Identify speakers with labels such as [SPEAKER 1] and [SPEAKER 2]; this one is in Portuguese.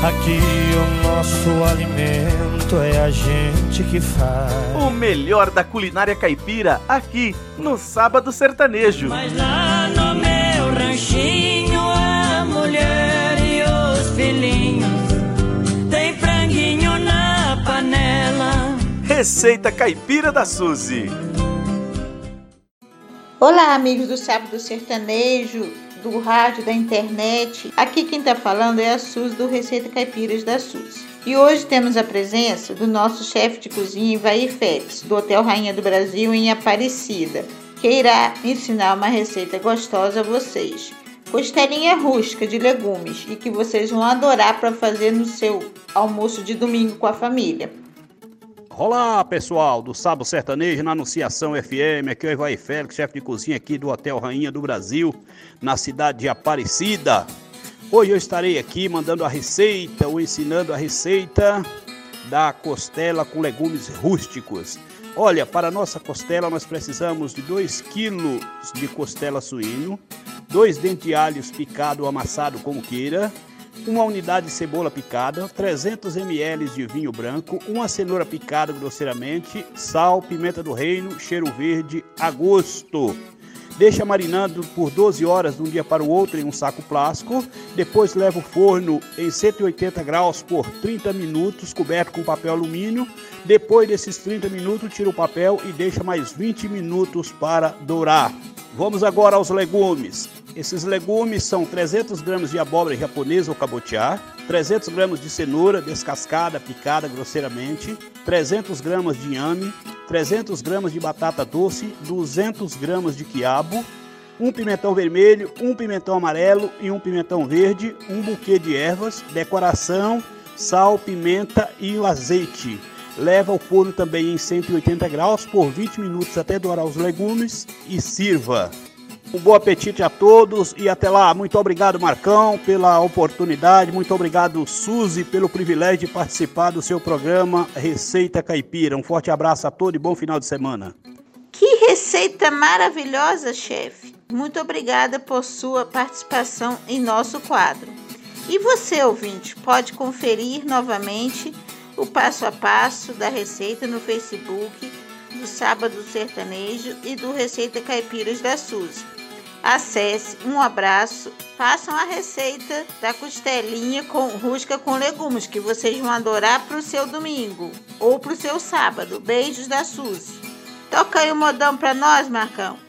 [SPEAKER 1] Aqui o nosso alimento é a gente que faz.
[SPEAKER 2] O melhor da culinária caipira aqui no Sábado Sertanejo.
[SPEAKER 3] Mas lá no meu ranchinho a mulher e os filhinhos tem franguinho na panela.
[SPEAKER 2] Receita Caipira da Suzy.
[SPEAKER 4] Olá, amigos do Sábado Sertanejo do rádio, da internet. Aqui quem está falando é a Suzy do Receita Caipiras da Suzy. E hoje temos a presença do nosso chefe de cozinha, Ivaí Félix, do Hotel Rainha do Brasil em Aparecida, que irá ensinar uma receita gostosa a vocês. Costelinha rústica de legumes e que vocês vão adorar para fazer no seu almoço de domingo com a família.
[SPEAKER 5] Olá, pessoal do Sábado Sertanejo na Anunciação FM. Aqui é o Ivaí Félix, chefe de cozinha aqui do Hotel Rainha do Brasil, na cidade de Aparecida. Hoje eu estarei aqui mandando a receita ou ensinando a receita da costela com legumes rústicos. Olha, para nossa costela nós precisamos de 2 kg de costela suíno, dois dentes de alhos picado ou amassado como queira, uma unidade de cebola picada, 300 ml de vinho branco, uma cenoura picada grosseiramente, sal, pimenta do reino, cheiro verde a gosto. Deixa marinando por 12 horas de um dia para o outro em um saco plástico. Depois leva o forno em 180 graus por 30 minutos, coberto com papel alumínio. Depois desses 30 minutos, tira o papel e deixa mais 20 minutos para dourar. Vamos agora aos legumes. Esses legumes são 300 gramas de abóbora japonesa ou cabotiá, 300 gramas de cenoura descascada, picada grosseiramente, 300 gramas de inhame, 300 gramas de batata doce, 200 gramas de quiabo, um pimentão vermelho, um pimentão amarelo e um pimentão verde, um buquê de ervas, decoração, sal, pimenta e o azeite. Leva ao forno também em 180 graus por 20 minutos até dourar os legumes e sirva. Um bom apetite a todos e até lá. Muito obrigado, Marcão, pela oportunidade. Muito obrigado, Suzy, pelo privilégio de participar do seu programa Receita Caipira. Um forte abraço a todos e bom final de semana.
[SPEAKER 4] Que receita maravilhosa, chefe! Muito obrigada por sua participação em nosso quadro. E você, ouvinte, pode conferir novamente o passo a passo da receita no Facebook do Sábado Sertanejo e do Receita Caipiras da Suzy. Acesse, um abraço, façam a receita da costelinha com rústica com legumes que vocês vão adorar para o seu domingo ou para o seu sábado. Beijos da Suzy. Toca aí o modão para nós, Marcão.